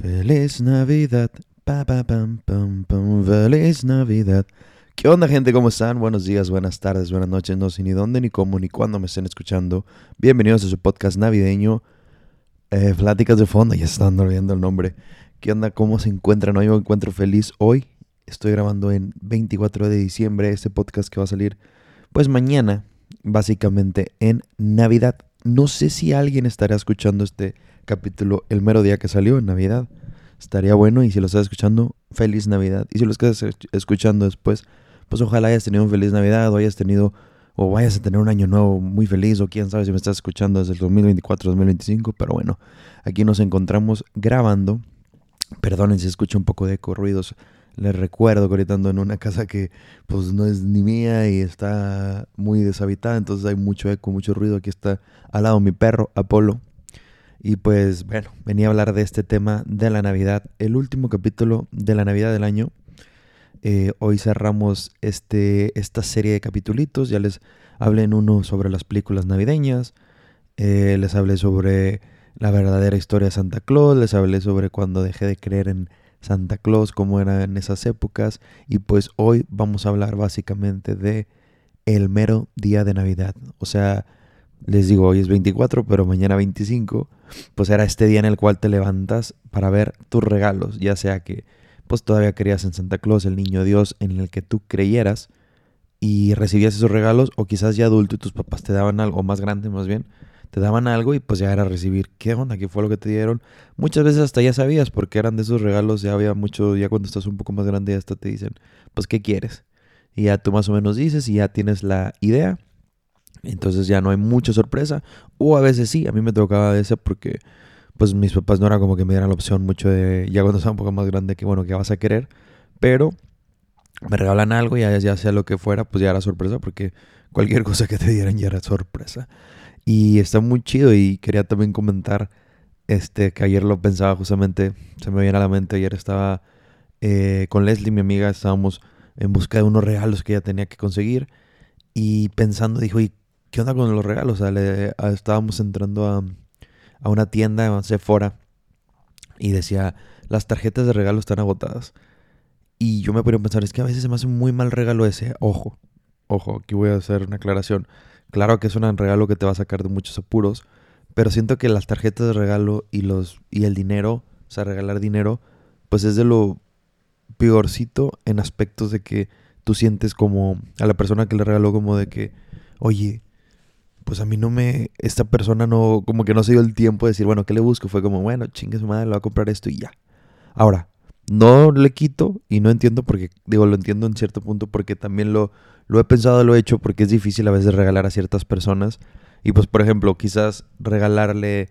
Feliz Navidad. Pa, pa, pam, pam, pam. Feliz Navidad. ¿Qué onda, gente? ¿Cómo están? Buenos días, buenas tardes, buenas noches. No sé ni dónde, ni cómo, ni cuándo me estén escuchando. Bienvenidos a su podcast navideño. Eh, de fondo, ya están olvidando el nombre. ¿Qué onda? ¿Cómo se encuentran hoy? Me encuentro feliz hoy. Estoy grabando en 24 de diciembre este podcast que va a salir, pues mañana, básicamente en Navidad. No sé si alguien estará escuchando este capítulo el mero día que salió, en Navidad. Estaría bueno y si lo estás escuchando, feliz Navidad. Y si lo estás escuchando después, pues ojalá hayas tenido un feliz Navidad o hayas tenido o vayas a tener un año nuevo muy feliz o quién sabe si me estás escuchando desde el 2024, 2025, pero bueno, aquí nos encontramos grabando. Perdonen si escucho un poco de eco, ruidos. Les recuerdo que en una casa que pues no es ni mía y está muy deshabitada, entonces hay mucho eco, mucho ruido. Aquí está al lado mi perro, Apolo. Y pues bueno, venía a hablar de este tema de la Navidad, el último capítulo de la Navidad del año. Eh, hoy cerramos este, esta serie de capítulos. Ya les hablé en uno sobre las películas navideñas. Eh, les hablé sobre la verdadera historia de Santa Claus. Les hablé sobre cuando dejé de creer en Santa Claus, cómo era en esas épocas. Y pues hoy vamos a hablar básicamente de el mero día de Navidad. O sea, les digo, hoy es 24, pero mañana 25, pues era este día en el cual te levantas para ver tus regalos, ya sea que pues todavía creías en Santa Claus, el niño Dios en el que tú creyeras y recibías esos regalos o quizás ya adulto y tus papás te daban algo, más grande más bien, te daban algo y pues ya era recibir, ¿qué onda? ¿Qué fue lo que te dieron? Muchas veces hasta ya sabías porque eran de esos regalos, ya había mucho, ya cuando estás un poco más grande ya hasta te dicen, pues ¿qué quieres? Y ya tú más o menos dices y ya tienes la idea entonces ya no hay mucha sorpresa. O a veces sí, a mí me tocaba ese porque pues mis papás no era como que me dieran la opción mucho de ya cuando estaba un poco más grande que bueno, que vas a querer. Pero me regalan algo y ya, ya sea lo que fuera, pues ya era sorpresa porque cualquier cosa que te dieran ya era sorpresa. Y está muy chido y quería también comentar este que ayer lo pensaba justamente, se me viene a la mente, ayer estaba eh, con Leslie, mi amiga, estábamos en busca de unos regalos que ella tenía que conseguir y pensando, dijo, ¿y ¿qué onda con los regalos? Estábamos entrando a, a una tienda, Sephora, y decía, las tarjetas de regalo están agotadas. Y yo me ponía a pensar, es que a veces se me hace muy mal regalo ese. Ojo, ojo, aquí voy a hacer una aclaración. Claro que es un regalo que te va a sacar de muchos apuros, pero siento que las tarjetas de regalo y, los, y el dinero, o sea, regalar dinero, pues es de lo peorcito en aspectos de que tú sientes como a la persona que le regaló como de que, oye, pues a mí no me, esta persona no, como que no se dio el tiempo de decir, bueno, ¿qué le busco? Fue como, bueno, chingue su madre, le va a comprar esto y ya. Ahora, no le quito y no entiendo porque, digo, lo entiendo en cierto punto porque también lo, lo he pensado, lo he hecho porque es difícil a veces regalar a ciertas personas. Y pues, por ejemplo, quizás regalarle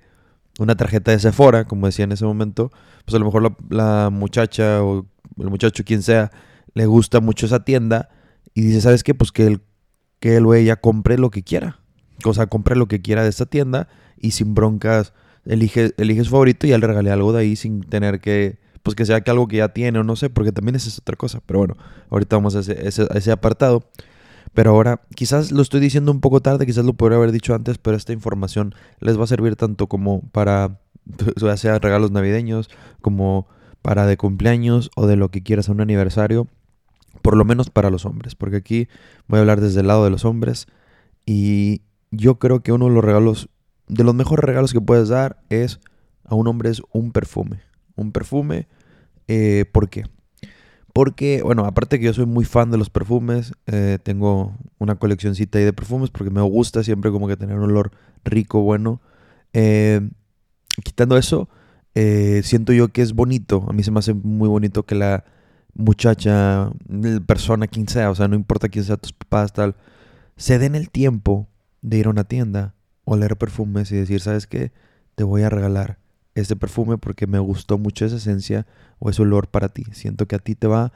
una tarjeta de Sephora, como decía en ese momento, pues a lo mejor la, la muchacha o el muchacho, quien sea, le gusta mucho esa tienda y dice, ¿sabes qué? Pues que él, que él o ella compre lo que quiera. O sea, compre lo que quiera de esta tienda y sin broncas elige, elige su favorito y ya le algo de ahí sin tener que, pues que sea que algo que ya tiene o no sé, porque también esa es otra cosa. Pero bueno, ahorita vamos a ese, ese, apartado. Pero ahora, quizás lo estoy diciendo un poco tarde, quizás lo podría haber dicho antes, pero esta información les va a servir tanto como para, sea regalos navideños, como para de cumpleaños o de lo que quieras a un aniversario, por lo menos para los hombres, porque aquí voy a hablar desde el lado de los hombres y yo creo que uno de los regalos, de los mejores regalos que puedes dar es a un hombre es un perfume. Un perfume, eh, ¿por qué? Porque, bueno, aparte que yo soy muy fan de los perfumes, eh, tengo una coleccioncita ahí de perfumes porque me gusta siempre como que tener un olor rico, bueno. Eh, quitando eso, siento yo que es bonito. A mí se me hace muy bonito que la muchacha, persona, quien sea, o sea, no importa quién sea tus papás, tal, se den el tiempo de ir a una tienda, oler perfumes y decir, ¿sabes qué? Te voy a regalar este perfume porque me gustó mucho esa esencia o ese olor para ti. Siento que a ti te va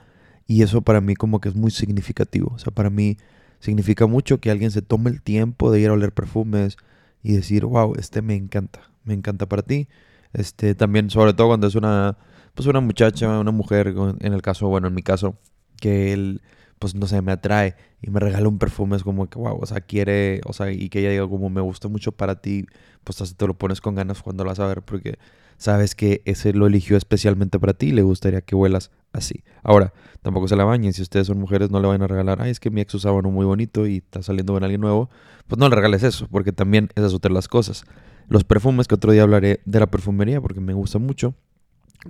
y eso para mí como que es muy significativo. O sea, para mí significa mucho que alguien se tome el tiempo de ir a oler perfumes y decir, wow, este me encanta, me encanta para ti. Este también, sobre todo cuando es una, pues una muchacha, una mujer, en el caso, bueno, en mi caso, que él pues no sé, me atrae y me regala un perfume, es como que, wow, o sea, quiere, o sea, y que ella diga como me gusta mucho para ti, pues así te lo pones con ganas cuando lo vas a ver, porque sabes que ese lo eligió especialmente para ti y le gustaría que huelas así. Ahora, tampoco se la bañen. Si ustedes son mujeres, no le van a regalar, ay, es que mi ex usaba uno muy bonito y está saliendo con alguien nuevo. Pues no le regales eso, porque también son otras las cosas. Los perfumes, que otro día hablaré de la perfumería, porque me gusta mucho.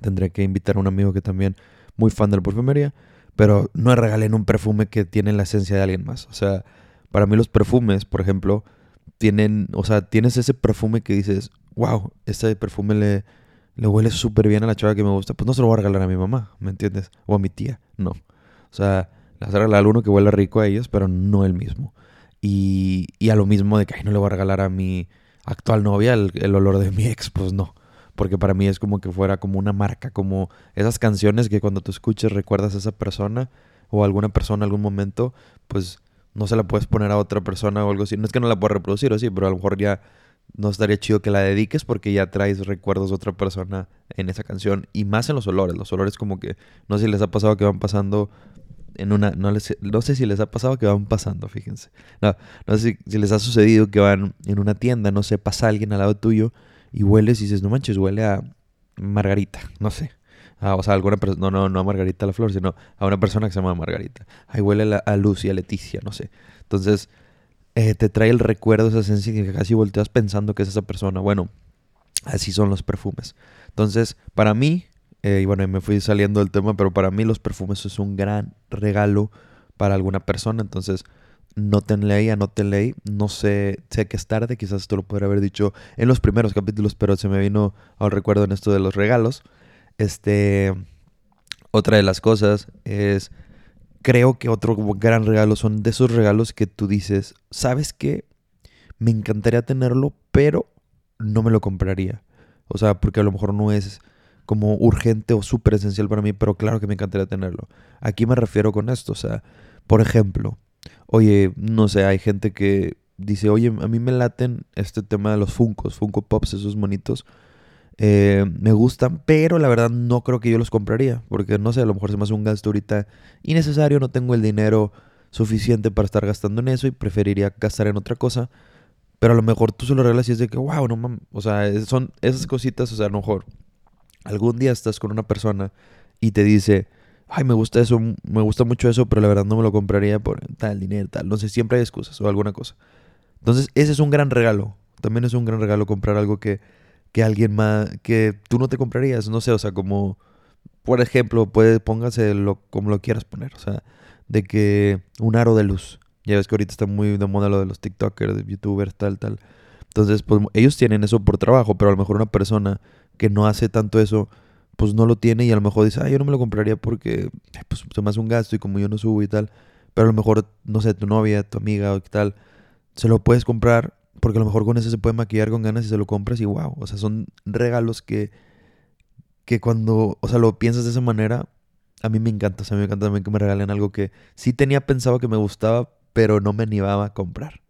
Tendré que invitar a un amigo que también muy fan de la perfumería. Pero no regalen un perfume que tiene la esencia de alguien más. O sea, para mí los perfumes, por ejemplo, tienen, o sea, tienes ese perfume que dices, wow, este perfume le, le huele súper bien a la chava que me gusta, pues no se lo voy a regalar a mi mamá, ¿me entiendes? O a mi tía, no. O sea, le vas a regalar a uno que huele rico a ellos, pero no el mismo. Y, y a lo mismo de que, ay, no le voy a regalar a mi actual novia el, el olor de mi ex, pues no. Porque para mí es como que fuera como una marca, como esas canciones que cuando tú escuches recuerdas a esa persona o a alguna persona en algún momento, pues no se la puedes poner a otra persona o algo así. No es que no la puedas reproducir o sí, pero a lo mejor ya no estaría chido que la dediques porque ya traes recuerdos de otra persona en esa canción y más en los olores. Los olores como que no sé si les ha pasado que van pasando en una no, les, no sé si les ha pasado que van pasando, fíjense. No, no sé si, les ha sucedido que van en una tienda, no sé, pasa alguien al lado tuyo y hueles y dices, "No manches, huele a Margarita", no sé. Ah, o sea, alguna persona, no, no, no a Margarita la flor, sino a una persona que se llama Margarita. Ahí huele a, a Lucy, a Leticia, no sé. Entonces, eh, te trae el recuerdo, esa esencia que casi volteas pensando que es esa persona. Bueno, así son los perfumes. Entonces, para mí, eh, y bueno, me fui saliendo del tema, pero para mí los perfumes es un gran regalo para alguna persona. Entonces, no te ahí, anótenle. No sé, sé que es tarde, quizás esto lo podría haber dicho en los primeros capítulos, pero se me vino al recuerdo en esto de los regalos. Este, otra de las cosas es creo que otro gran regalo son de esos regalos que tú dices, ¿sabes qué? Me encantaría tenerlo, pero no me lo compraría. O sea, porque a lo mejor no es como urgente o súper esencial para mí, pero claro que me encantaría tenerlo. Aquí me refiero con esto, o sea, por ejemplo, oye, no sé, hay gente que dice, oye, a mí me laten este tema de los Funcos, Funko Pops, esos monitos. Eh, me gustan, pero la verdad no creo que yo los compraría, porque no sé, a lo mejor se me hace un gasto ahorita innecesario, no tengo el dinero suficiente para estar gastando en eso y preferiría gastar en otra cosa. Pero a lo mejor tú se lo regalas y es de que, wow, no mames. O sea, son esas cositas, o sea, a lo mejor algún día estás con una persona y te dice, ay, me gusta eso, me gusta mucho eso, pero la verdad no me lo compraría por tal dinero, tal. No sé, siempre hay excusas o alguna cosa. Entonces, ese es un gran regalo. También es un gran regalo comprar algo que que alguien más, que tú no te comprarías, no sé, o sea, como, por ejemplo, puede, póngase lo, como lo quieras poner, o sea, de que un aro de luz, ya ves que ahorita está muy de moda lo de los TikTokers, de YouTubers, tal, tal. Entonces, pues ellos tienen eso por trabajo, pero a lo mejor una persona que no hace tanto eso, pues no lo tiene y a lo mejor dice, ah, yo no me lo compraría porque pues, se me hace un gasto y como yo no subo y tal. Pero a lo mejor, no sé, tu novia, tu amiga o tal, se lo puedes comprar porque a lo mejor con ese se puede maquillar con ganas y se lo compras y wow. O sea, son regalos que, que cuando, o sea, lo piensas de esa manera, a mí me encanta. O sea, a mí me encanta también que me regalen algo que sí tenía pensado que me gustaba, pero no me animaba a comprar.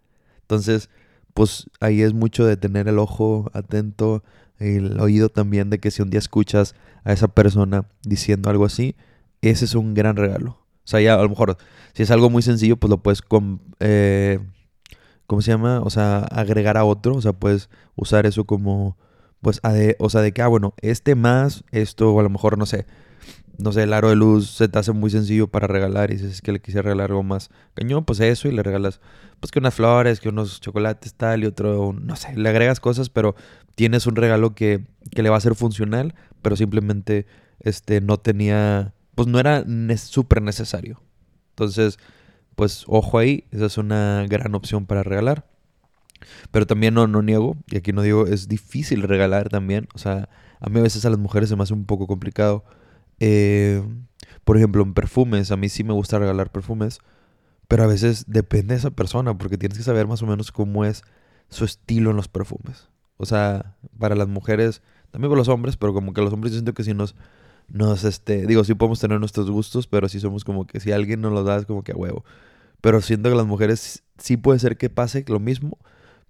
Entonces, pues ahí es mucho de tener el ojo atento, el oído también de que si un día escuchas a esa persona diciendo algo así, ese es un gran regalo. O sea, ya a lo mejor, si es algo muy sencillo, pues lo puedes eh, ¿cómo se llama? O sea, agregar a otro, o sea, puedes usar eso como, pues, o sea, de que, ah, bueno, este más, esto, a lo mejor, no sé, no sé, el aro de luz se te hace muy sencillo para regalar y dices que le quisiera regalar algo más cañón, pues eso y le regalas, pues que unas flores, que unos chocolates, tal y otro, no sé, le agregas cosas, pero tienes un regalo que, que le va a ser funcional, pero simplemente, este, no tenía, pues no era súper necesario. Entonces, pues ojo ahí, esa es una gran opción para regalar. Pero también no, no niego, y aquí no digo, es difícil regalar también. O sea, a mí a veces a las mujeres se me hace un poco complicado. Eh, por ejemplo, en perfumes, a mí sí me gusta regalar perfumes, pero a veces depende de esa persona, porque tienes que saber más o menos cómo es su estilo en los perfumes. O sea, para las mujeres, también para los hombres, pero como que los hombres yo siento que si nos, nos, este, digo, sí podemos tener nuestros gustos, pero sí somos como que si alguien nos los da es como que a huevo. Pero siento que las mujeres sí puede ser que pase lo mismo,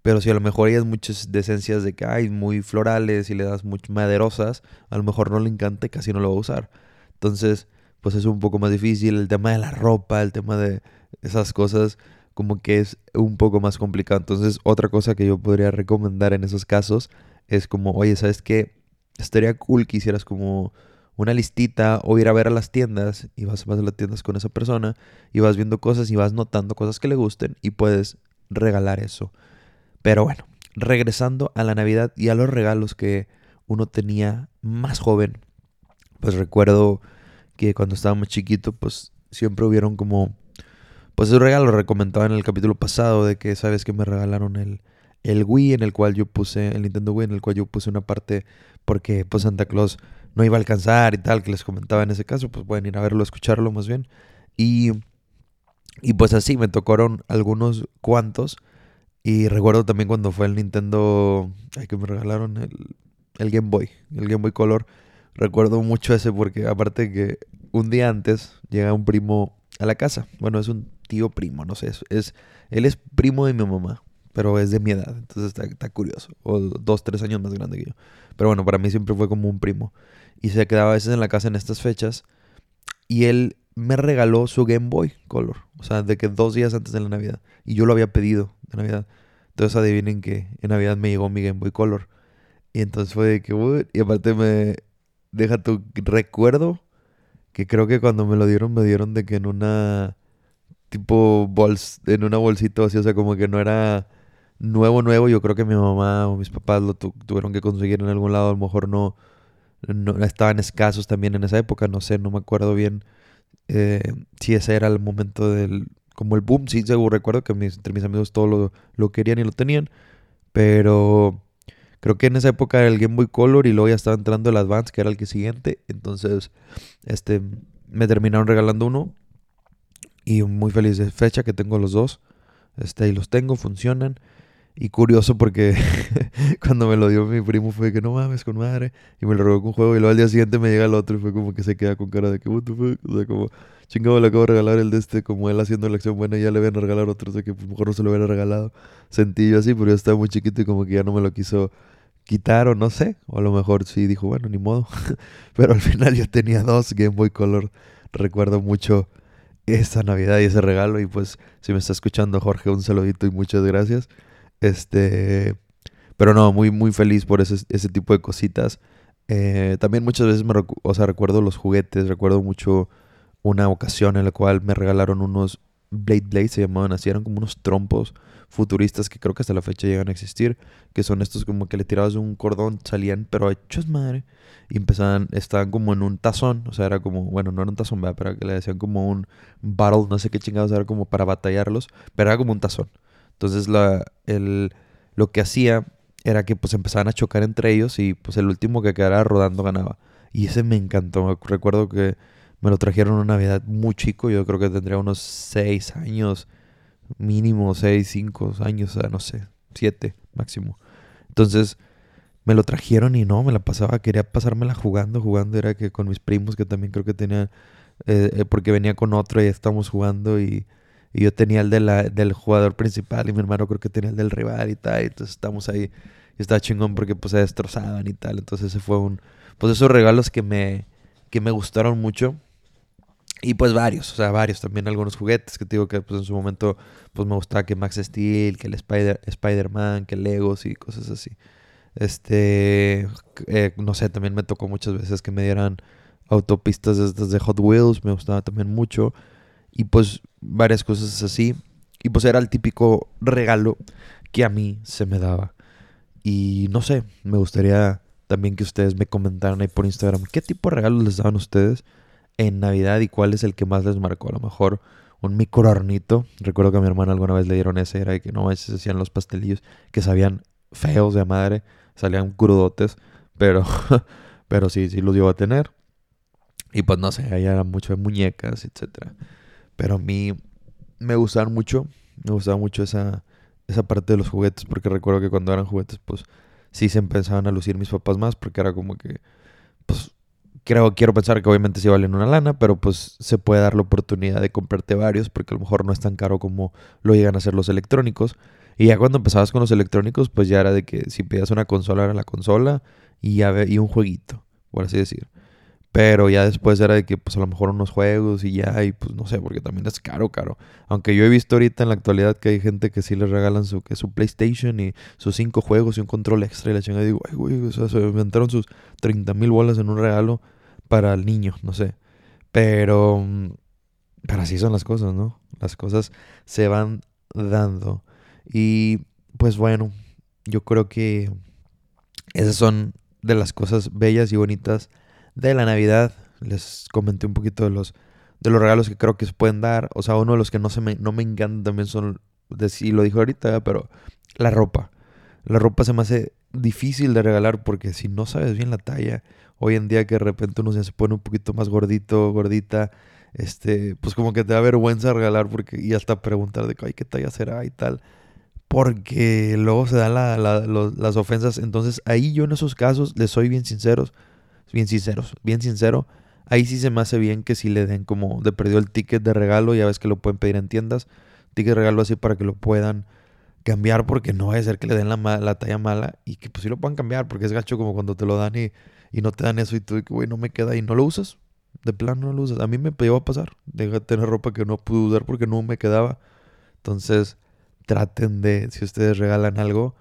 pero si a lo mejor ellas muchas de esencias de que hay muy florales y le das muy maderosas, a lo mejor no le encanta y casi no lo va a usar. Entonces, pues es un poco más difícil. El tema de la ropa, el tema de esas cosas, como que es un poco más complicado. Entonces, otra cosa que yo podría recomendar en esos casos es como, oye, ¿sabes qué? estaría cool que hicieras como una listita o ir a ver a las tiendas y vas, vas a las tiendas con esa persona y vas viendo cosas y vas notando cosas que le gusten y puedes regalar eso. Pero bueno, regresando a la Navidad y a los regalos que uno tenía más joven, pues recuerdo que cuando estábamos chiquitos, pues siempre hubieron como, pues esos regalos recomendaba en el capítulo pasado de que, sabes que me regalaron el, el Wii en el cual yo puse, el Nintendo Wii en el cual yo puse una parte porque pues Santa Claus no iba a alcanzar y tal, que les comentaba en ese caso, pues pueden ir a verlo, escucharlo más bien. Y, y pues así, me tocaron algunos cuantos. Y recuerdo también cuando fue el Nintendo, ay, que me regalaron el, el Game Boy, el Game Boy Color. Recuerdo mucho ese porque aparte que un día antes llega un primo a la casa. Bueno, es un tío primo, no sé, es, es él es primo de mi mamá, pero es de mi edad, entonces está, está curioso. O dos, tres años más grande que yo. Pero bueno, para mí siempre fue como un primo. Y se quedaba a veces en la casa en estas fechas. Y él me regaló su Game Boy Color. O sea, de que dos días antes de la Navidad. Y yo lo había pedido de Navidad. Entonces adivinen que en Navidad me llegó mi Game Boy Color. Y entonces fue de que, y aparte me deja tu recuerdo que creo que cuando me lo dieron, me dieron de que en una tipo bols, en una bolsita así, o sea, como que no era nuevo, nuevo. Yo creo que mi mamá o mis papás lo tuvieron que conseguir en algún lado, a lo mejor no, no estaban escasos también en esa época, no sé, no me acuerdo bien eh, si ese era el momento del, como el boom, sí, seguro recuerdo que entre mis amigos todos lo, lo, querían y lo tenían, pero creo que en esa época era el Game Boy Color y luego ya estaba entrando el Advance, que era el siguiente, entonces, este, me terminaron regalando uno y muy feliz de fecha que tengo los dos, este, y los tengo, funcionan. Y curioso porque cuando me lo dio mi primo fue que no mames con madre. Y me lo robó con un juego. Y luego al día siguiente me llega el otro y fue como que se queda con cara de que what the fuck. O sea, como chingado le acabo de regalar el de este. Como él haciendo la acción buena y ya le van a regalar otro. O sea que pues, mejor no se lo hubiera regalado. Sentí yo así, pero yo estaba muy chiquito y como que ya no me lo quiso quitar o no sé. O a lo mejor sí dijo, bueno, ni modo. pero al final yo tenía dos Game Boy Color. Recuerdo mucho esa Navidad y ese regalo. Y pues si me está escuchando Jorge, un saludito y muchas gracias. Este, pero no, muy, muy feliz por ese, ese tipo de cositas. Eh, también muchas veces me o sea, recuerdo los juguetes, recuerdo mucho una ocasión en la cual me regalaron unos Blade Blade, se llamaban así, eran como unos trompos futuristas que creo que hasta la fecha llegan a existir, que son estos como que le tirabas un cordón, salían, pero hechos madre, y empezaban, estaban como en un tazón, o sea, era como, bueno, no era un tazón, pero que le decían como un battle, no sé qué chingados, era como para batallarlos, pero era como un tazón. Entonces la, el, lo que hacía era que pues empezaban a chocar entre ellos y pues el último que quedara rodando ganaba. Y ese me encantó. Recuerdo que me lo trajeron una Navidad muy chico. Yo creo que tendría unos 6 años, mínimo 6, 5 años, no sé, 7 máximo. Entonces me lo trajeron y no, me la pasaba, quería pasármela jugando, jugando. Era que con mis primos que también creo que tenían, eh, eh, porque venía con otro y estábamos jugando y y yo tenía el del jugador principal y mi hermano creo que tenía el del rival y tal. Y entonces estamos ahí. Y estaba chingón porque pues se destrozaban y tal. Entonces ese fue un... Pues esos regalos que me, que me gustaron mucho. Y pues varios, o sea, varios. También algunos juguetes que te digo que pues en su momento pues me gustaba que Max Steel, que el Spider, Spider-Man, que Legos y cosas así. Este, eh, no sé, también me tocó muchas veces que me dieran autopistas de, de Hot Wheels. Me gustaba también mucho. Y pues varias cosas así. Y pues era el típico regalo que a mí se me daba. Y no sé, me gustaría también que ustedes me comentaran ahí por Instagram qué tipo de regalos les daban ustedes en Navidad y cuál es el que más les marcó. A lo mejor un micro hornito. Recuerdo que a mi hermana alguna vez le dieron ese, era de que no se hacían los pastelillos que sabían feos de madre, salían crudotes, pero, pero sí, sí los iba a tener. Y pues no sé, ahí era mucho de muñecas, etcétera. Pero a mí me gustaban mucho, me gustaba mucho esa, esa parte de los juguetes, porque recuerdo que cuando eran juguetes, pues sí se empezaban a lucir mis papás más, porque era como que, pues creo, quiero pensar que obviamente sí valen una lana, pero pues se puede dar la oportunidad de comprarte varios, porque a lo mejor no es tan caro como lo llegan a ser los electrónicos. Y ya cuando empezabas con los electrónicos, pues ya era de que si pedías una consola era la consola y, ya, y un jueguito, por así decir. Pero ya después era de que, pues a lo mejor unos juegos y ya, y pues no sé, porque también es caro, caro. Aunque yo he visto ahorita en la actualidad que hay gente que sí les regalan su, que su PlayStation y sus cinco juegos y un control extra y la chingada. Digo, ay, güey, o sea, se inventaron sus 30 mil bolas en un regalo para el niño, no sé. Pero, pero así son las cosas, ¿no? Las cosas se van dando. Y pues bueno, yo creo que esas son de las cosas bellas y bonitas de la Navidad. Les comenté un poquito de los, de los regalos que creo que se pueden dar. O sea, uno de los que no, se me, no me encantan también son, y lo dijo ahorita, pero la ropa. La ropa se me hace difícil de regalar porque si no sabes bien la talla, hoy en día que de repente uno se pone un poquito más gordito, gordita, este, pues como que te da vergüenza regalar porque y hasta preguntar de qué talla será y tal. Porque luego se dan las ofensas. Entonces ahí yo en esos casos les soy bien sinceros bien sinceros, bien sincero. Ahí sí se me hace bien que si le den como de perdió el ticket de regalo, ya ves que lo pueden pedir en tiendas, ticket de regalo así para que lo puedan cambiar porque no va a ser que le den la, la talla mala y que pues sí lo puedan cambiar porque es gacho como cuando te lo dan y, y no te dan eso y tú güey no me queda y no lo usas. De plano no lo usas. A mí me llegó a pasar. De tener ropa que no pude usar porque no me quedaba. Entonces, traten de, si ustedes regalan algo,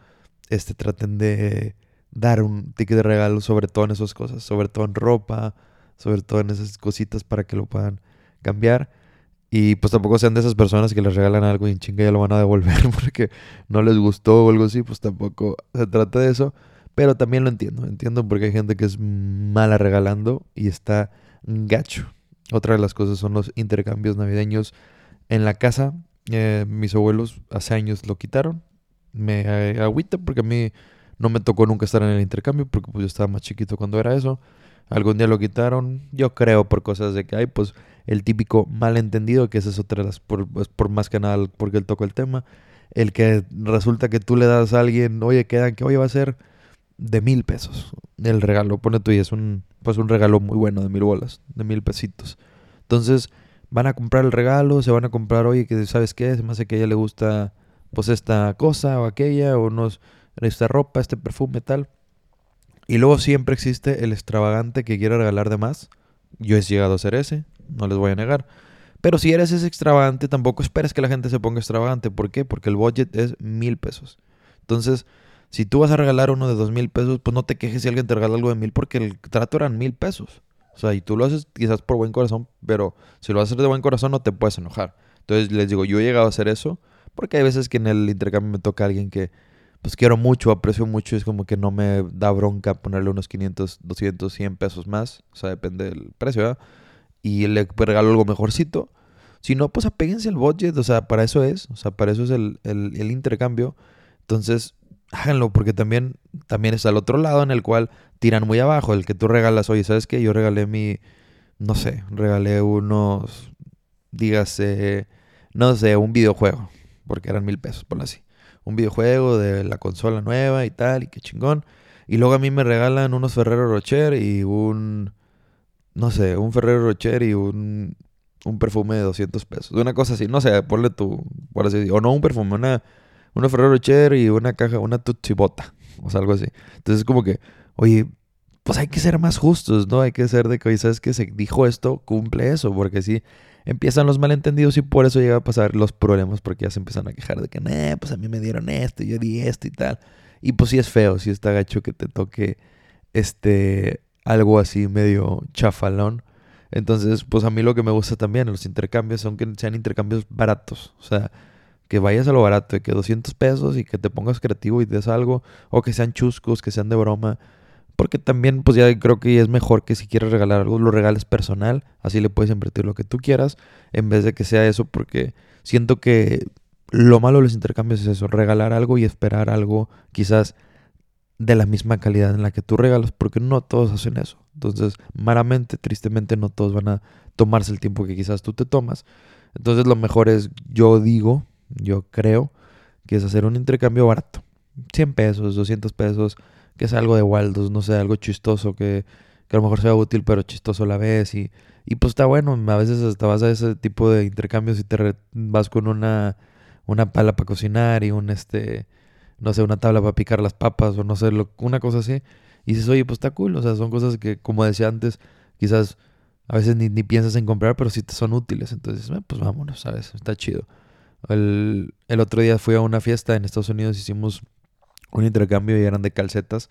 este, traten de dar un ticket de regalo, sobre todo en esas cosas, sobre todo en ropa, sobre todo en esas cositas para que lo puedan cambiar. Y pues tampoco sean de esas personas que les regalan algo y en chinga ya lo van a devolver porque no les gustó o algo así, pues tampoco se trata de eso. Pero también lo entiendo, entiendo porque hay gente que es mala regalando y está gacho. Otra de las cosas son los intercambios navideños en la casa. Eh, mis abuelos hace años lo quitaron. Me agüita porque a mí no me tocó nunca estar en el intercambio porque pues yo estaba más chiquito cuando era eso. Algún día lo quitaron, yo creo por cosas de que hay, pues el típico malentendido, que esa es otra por, pues, por más que nada porque él tocó el tema, el que resulta que tú le das a alguien, oye, quedan que hoy va a ser de mil pesos el regalo, pone tú y es un, pues un regalo muy bueno de mil bolas, de mil pesitos. Entonces van a comprar el regalo, se van a comprar, oye, que sabes qué, se me hace que a ella le gusta pues esta cosa o aquella, o unos esta ropa, este perfume, tal. Y luego siempre existe el extravagante que quiere regalar de más. Yo he llegado a ser ese, no les voy a negar. Pero si eres ese extravagante, tampoco esperes que la gente se ponga extravagante. ¿Por qué? Porque el budget es mil pesos. Entonces, si tú vas a regalar uno de dos mil pesos, pues no te quejes si alguien te regala algo de mil porque el trato eran mil pesos. O sea, y tú lo haces quizás por buen corazón, pero si lo haces de buen corazón no te puedes enojar. Entonces les digo, yo he llegado a hacer eso porque hay veces que en el intercambio me toca alguien que pues quiero mucho, aprecio mucho, es como que no me da bronca ponerle unos 500, 200, 100 pesos más, o sea, depende del precio, ¿verdad? Y le regalo algo mejorcito. Si no, pues apéguense al budget, o sea, para eso es, o sea, para eso es el, el, intercambio. Entonces, háganlo, porque también, también está el otro lado en el cual tiran muy abajo, el que tú regalas, oye, ¿sabes qué? Yo regalé mi, no sé, regalé unos, dígase, no sé, un videojuego, porque eran mil pesos, por así un videojuego de la consola nueva y tal, y qué chingón. Y luego a mí me regalan unos Ferrero Rocher y un, no sé, un Ferrero Rocher y un, un perfume de 200 pesos. Una cosa así, no sé, ponle tu, por así o no un perfume, una, una Ferrero Rocher y una caja, una Tutsibota, o algo así. Entonces como que, oye, pues hay que ser más justos, ¿no? Hay que ser de que, oye, ¿sabes que Se dijo esto, cumple eso, porque si empiezan los malentendidos y por eso llega a pasar los problemas porque ya se empiezan a quejar de que, nah, pues a mí me dieron esto, yo di esto y tal. Y pues sí es feo, sí está gacho que te toque este algo así medio chafalón. Entonces, pues a mí lo que me gusta también en los intercambios son que sean intercambios baratos. O sea, que vayas a lo barato, que 200 pesos y que te pongas creativo y des algo. O que sean chuscos, que sean de broma. Porque también, pues ya creo que es mejor que si quieres regalar algo, lo regales personal. Así le puedes invertir lo que tú quieras. En vez de que sea eso, porque siento que lo malo de los intercambios es eso, regalar algo y esperar algo quizás de la misma calidad en la que tú regalas, porque no todos hacen eso. Entonces, malamente, tristemente, no todos van a tomarse el tiempo que quizás tú te tomas. Entonces, lo mejor es, yo digo, yo creo, que es hacer un intercambio barato. 100 pesos, 200 pesos, que es algo de Waldos, no sé, algo chistoso que, que a lo mejor sea útil, pero chistoso a la vez. Y, y pues está bueno, a veces hasta vas a ese tipo de intercambios y te vas con una, una pala para cocinar y un, este, no sé, una tabla para picar las papas o no sé, una cosa así. Y dices, oye, pues está cool, o sea, son cosas que, como decía antes, quizás a veces ni, ni piensas en comprar, pero sí te son útiles. Entonces, eh, pues vámonos, ¿sabes? Está chido. El, el otro día fui a una fiesta en Estados Unidos, hicimos un intercambio y eran de calcetas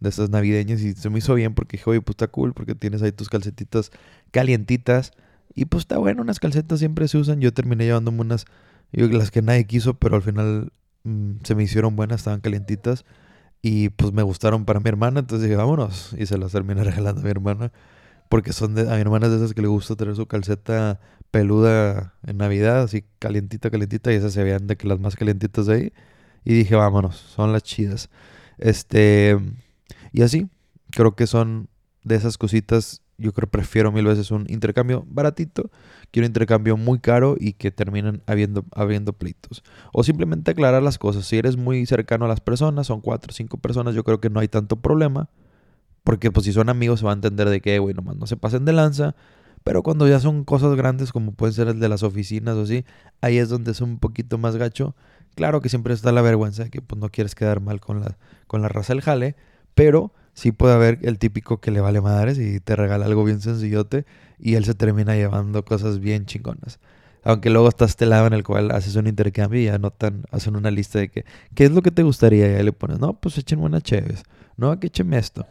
de estas navideñas y se me hizo bien porque dije, oye, pues está cool porque tienes ahí tus calcetitas calientitas y pues está bueno, unas calcetas siempre se usan. Yo terminé llevándome unas, yo, las que nadie quiso, pero al final mm, se me hicieron buenas, estaban calientitas y pues me gustaron para mi hermana, entonces dije, vámonos y se las terminé regalando a mi hermana porque son de, a mi hermana de esas que le gusta tener su calceta peluda en Navidad, así calientita, calientita, y esas se veían de que las más calientitas de ahí. Y dije, vámonos, son las chidas. Este, y así, creo que son de esas cositas. Yo creo prefiero mil veces un intercambio baratito que un intercambio muy caro y que terminen habiendo, habiendo pleitos. O simplemente aclarar las cosas. Si eres muy cercano a las personas, son cuatro o cinco personas, yo creo que no hay tanto problema. Porque pues si son amigos se va a entender de que, güey, nomás no se pasen de lanza. Pero cuando ya son cosas grandes como puede ser el de las oficinas o así, ahí es donde es un poquito más gacho. Claro que siempre está la vergüenza de que pues, no quieres quedar mal con la, con la raza del jale, pero sí puede haber el típico que le vale madres y te regala algo bien sencillote y él se termina llevando cosas bien chingonas. Aunque luego estás este lado en el cual haces un intercambio y anotan, hacen una lista de que, ¿qué es lo que te gustaría? Y ahí le pones, no, pues echen una chéves, no, que échenme esto.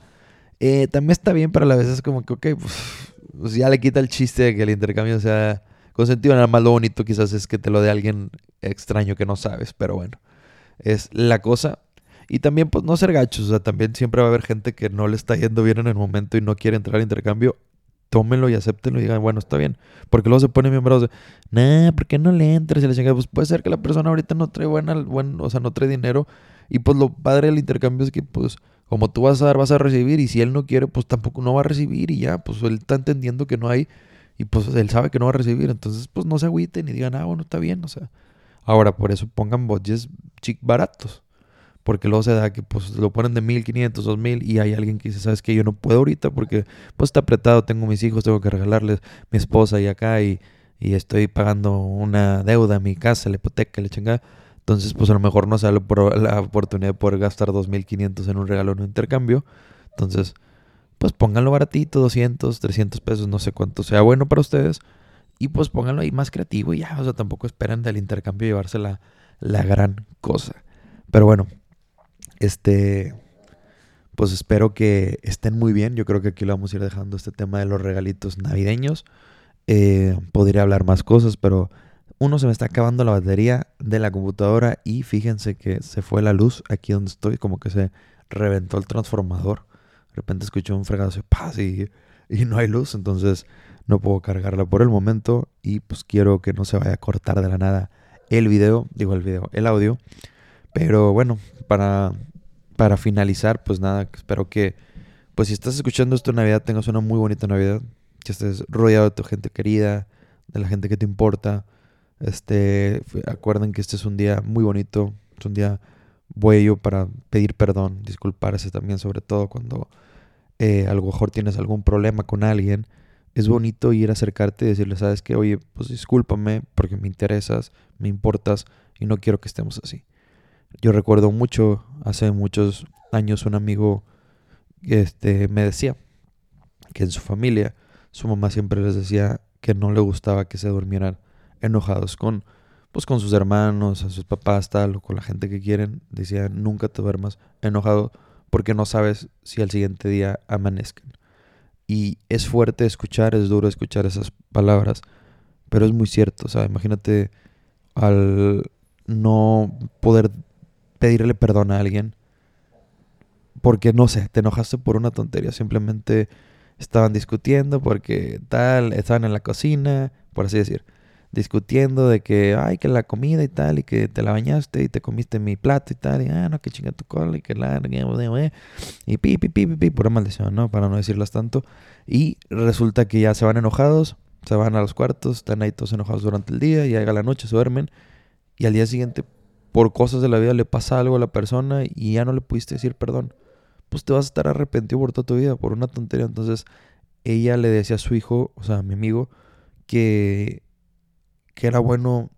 Eh, también está bien, pero a la vez es como que, ok, pues, pues, ya le quita el chiste de que el intercambio sea consentido. Nada más lo bonito quizás es que te lo dé alguien extraño que no sabes, pero bueno, es la cosa. Y también, pues, no ser gachos. O sea, también siempre va a haber gente que no le está yendo bien en el momento y no quiere entrar al intercambio. Tómenlo y acéptenlo y digan, bueno, está bien. Porque luego se ponen miembros de, nah, ¿por qué no le entras? Y le dicen, pues puede ser que la persona ahorita no trae buena, buen, o sea, no trae dinero. Y pues lo padre del intercambio es que, pues, como tú vas a dar, vas a recibir. Y si él no quiere, pues tampoco no va a recibir. Y ya, pues él está entendiendo que no hay. Y pues él sabe que no va a recibir. Entonces, pues no se agüiten y digan, ah, bueno, está bien. O sea, ahora por eso pongan budgets chic baratos. Porque luego se da que pues lo ponen de 1500, 2000 y hay alguien que dice, sabes que yo no puedo ahorita porque pues está apretado, tengo mis hijos, tengo que regalarles mi esposa y acá y, y estoy pagando una deuda, mi casa, la hipoteca, la chingada. Entonces, pues a lo mejor no sale la oportunidad de poder gastar 2.500 en un regalo en un intercambio. Entonces, pues pónganlo baratito, 200, 300 pesos, no sé cuánto sea bueno para ustedes. Y pues pónganlo ahí más creativo y ya, o sea, tampoco esperen del intercambio llevarse la, la gran cosa. Pero bueno, este, pues espero que estén muy bien. Yo creo que aquí lo vamos a ir dejando este tema de los regalitos navideños. Eh, podría hablar más cosas, pero uno, se me está acabando la batería de la computadora y fíjense que se fue la luz aquí donde estoy, como que se reventó el transformador. De repente escuché un fregado y, y no hay luz, entonces no puedo cargarla por el momento y pues quiero que no se vaya a cortar de la nada el video, digo el video, el audio. Pero bueno, para, para finalizar, pues nada, espero que, pues si estás escuchando esto en Navidad, tengas una muy bonita Navidad, que estés rodeado de tu gente querida, de la gente que te importa este, acuerden que este es un día muy bonito, es un día bueno para pedir perdón, disculparse también, sobre todo cuando eh, a lo mejor tienes algún problema con alguien. Es bonito ir a acercarte y decirle, sabes que, oye, pues discúlpame porque me interesas, me importas y no quiero que estemos así. Yo recuerdo mucho, hace muchos años, un amigo este, me decía que en su familia, su mamá siempre les decía que no le gustaba que se durmieran enojados con, pues, con sus hermanos, a sus papás, tal, o con la gente que quieren. Decían, nunca te duermas enojado porque no sabes si al siguiente día amanezcan. Y es fuerte escuchar, es duro escuchar esas palabras, pero es muy cierto. O sea, imagínate al no poder pedirle perdón a alguien porque no sé, te enojaste por una tontería, simplemente estaban discutiendo porque tal, estaban en la cocina, por así decir discutiendo de que, ay, que la comida y tal, y que te la bañaste y te comiste mi plato y tal, y ah, no, que chinga tu cola y que la, y pi, pi, pi, pi, pi, pura maldición, ¿no? Para no decirlas tanto. Y resulta que ya se van enojados, se van a los cuartos, están ahí todos enojados durante el día, y llega la noche, se duermen, y al día siguiente, por cosas de la vida, le pasa algo a la persona y ya no le pudiste decir perdón. Pues te vas a estar arrepentido por toda tu vida, por una tontería. Entonces, ella le decía a su hijo, o sea, a mi amigo, que que era bueno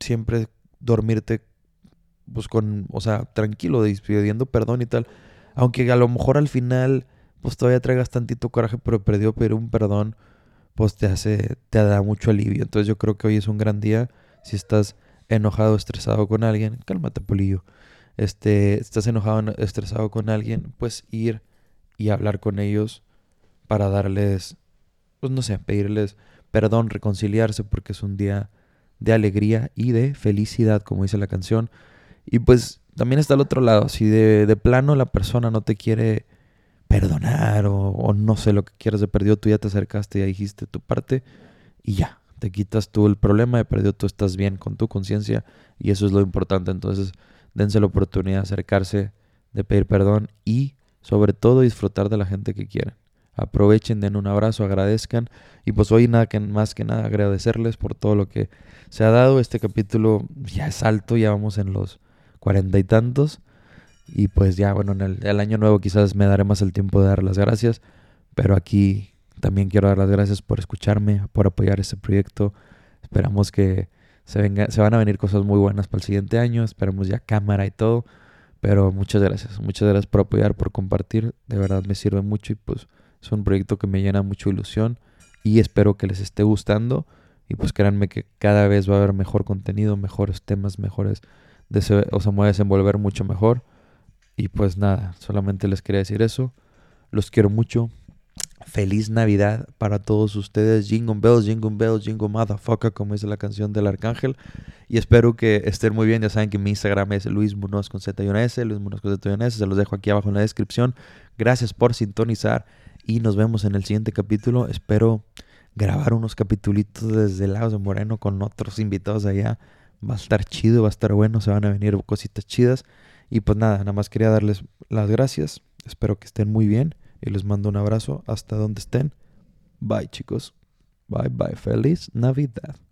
siempre dormirte pues con, o sea, tranquilo, pidiendo perdón y tal. Aunque a lo mejor al final pues todavía traigas tantito coraje, pero perdió, pero un perdón, pues te hace, te da mucho alivio. Entonces yo creo que hoy es un gran día. Si estás enojado, estresado con alguien, cálmate, Polillo. Este, estás enojado, estresado con alguien, pues ir y hablar con ellos para darles, pues no sé, pedirles perdón, reconciliarse, porque es un día de alegría y de felicidad, como dice la canción. Y pues también está el otro lado, si de, de plano la persona no te quiere perdonar o, no sé lo que quieras de perdido, tú ya te acercaste, ya dijiste tu parte y ya, te quitas tú el problema de perdido, tú estás bien con tu conciencia y eso es lo importante. Entonces, dense la oportunidad de acercarse, de pedir perdón y sobre todo disfrutar de la gente que quieren. Aprovechen, den un abrazo, agradezcan y pues hoy nada más que nada agradecerles por todo lo que se ha dado. Este capítulo ya es alto, ya vamos en los cuarenta y tantos. Y pues ya, bueno, en el, año nuevo quizás me daré más el tiempo de dar las gracias. Pero aquí también quiero dar las gracias por escucharme, por apoyar este proyecto. Esperamos que se, venga, se van a venir cosas muy buenas para el siguiente año. Esperemos ya cámara y todo. Pero muchas gracias, muchas gracias por apoyar, por compartir. De verdad me sirve mucho y pues es un proyecto que me llena mucho ilusión y espero que les esté gustando. Y pues créanme que cada vez va a haber mejor contenido, mejores temas, mejores, o sea, me a desenvolver mucho mejor. Y pues nada, solamente les quería decir eso. Los quiero mucho. Feliz Navidad para todos ustedes. Jingle bells, jingle bells, jingle motherfucker, como dice la canción del arcángel. Y espero que estén muy bien. Ya saben que mi Instagram es Luis Munoz con Z y S, Luis Munoz con Z y S. Se los dejo aquí abajo en la descripción. Gracias por sintonizar y nos vemos en el siguiente capítulo. Espero grabar unos capitulitos desde Lagos de Moreno con otros invitados allá. Va a estar chido, va a estar bueno, se van a venir cositas chidas. Y pues nada, nada más quería darles las gracias. Espero que estén muy bien y les mando un abrazo hasta donde estén. Bye chicos. Bye bye. Feliz Navidad.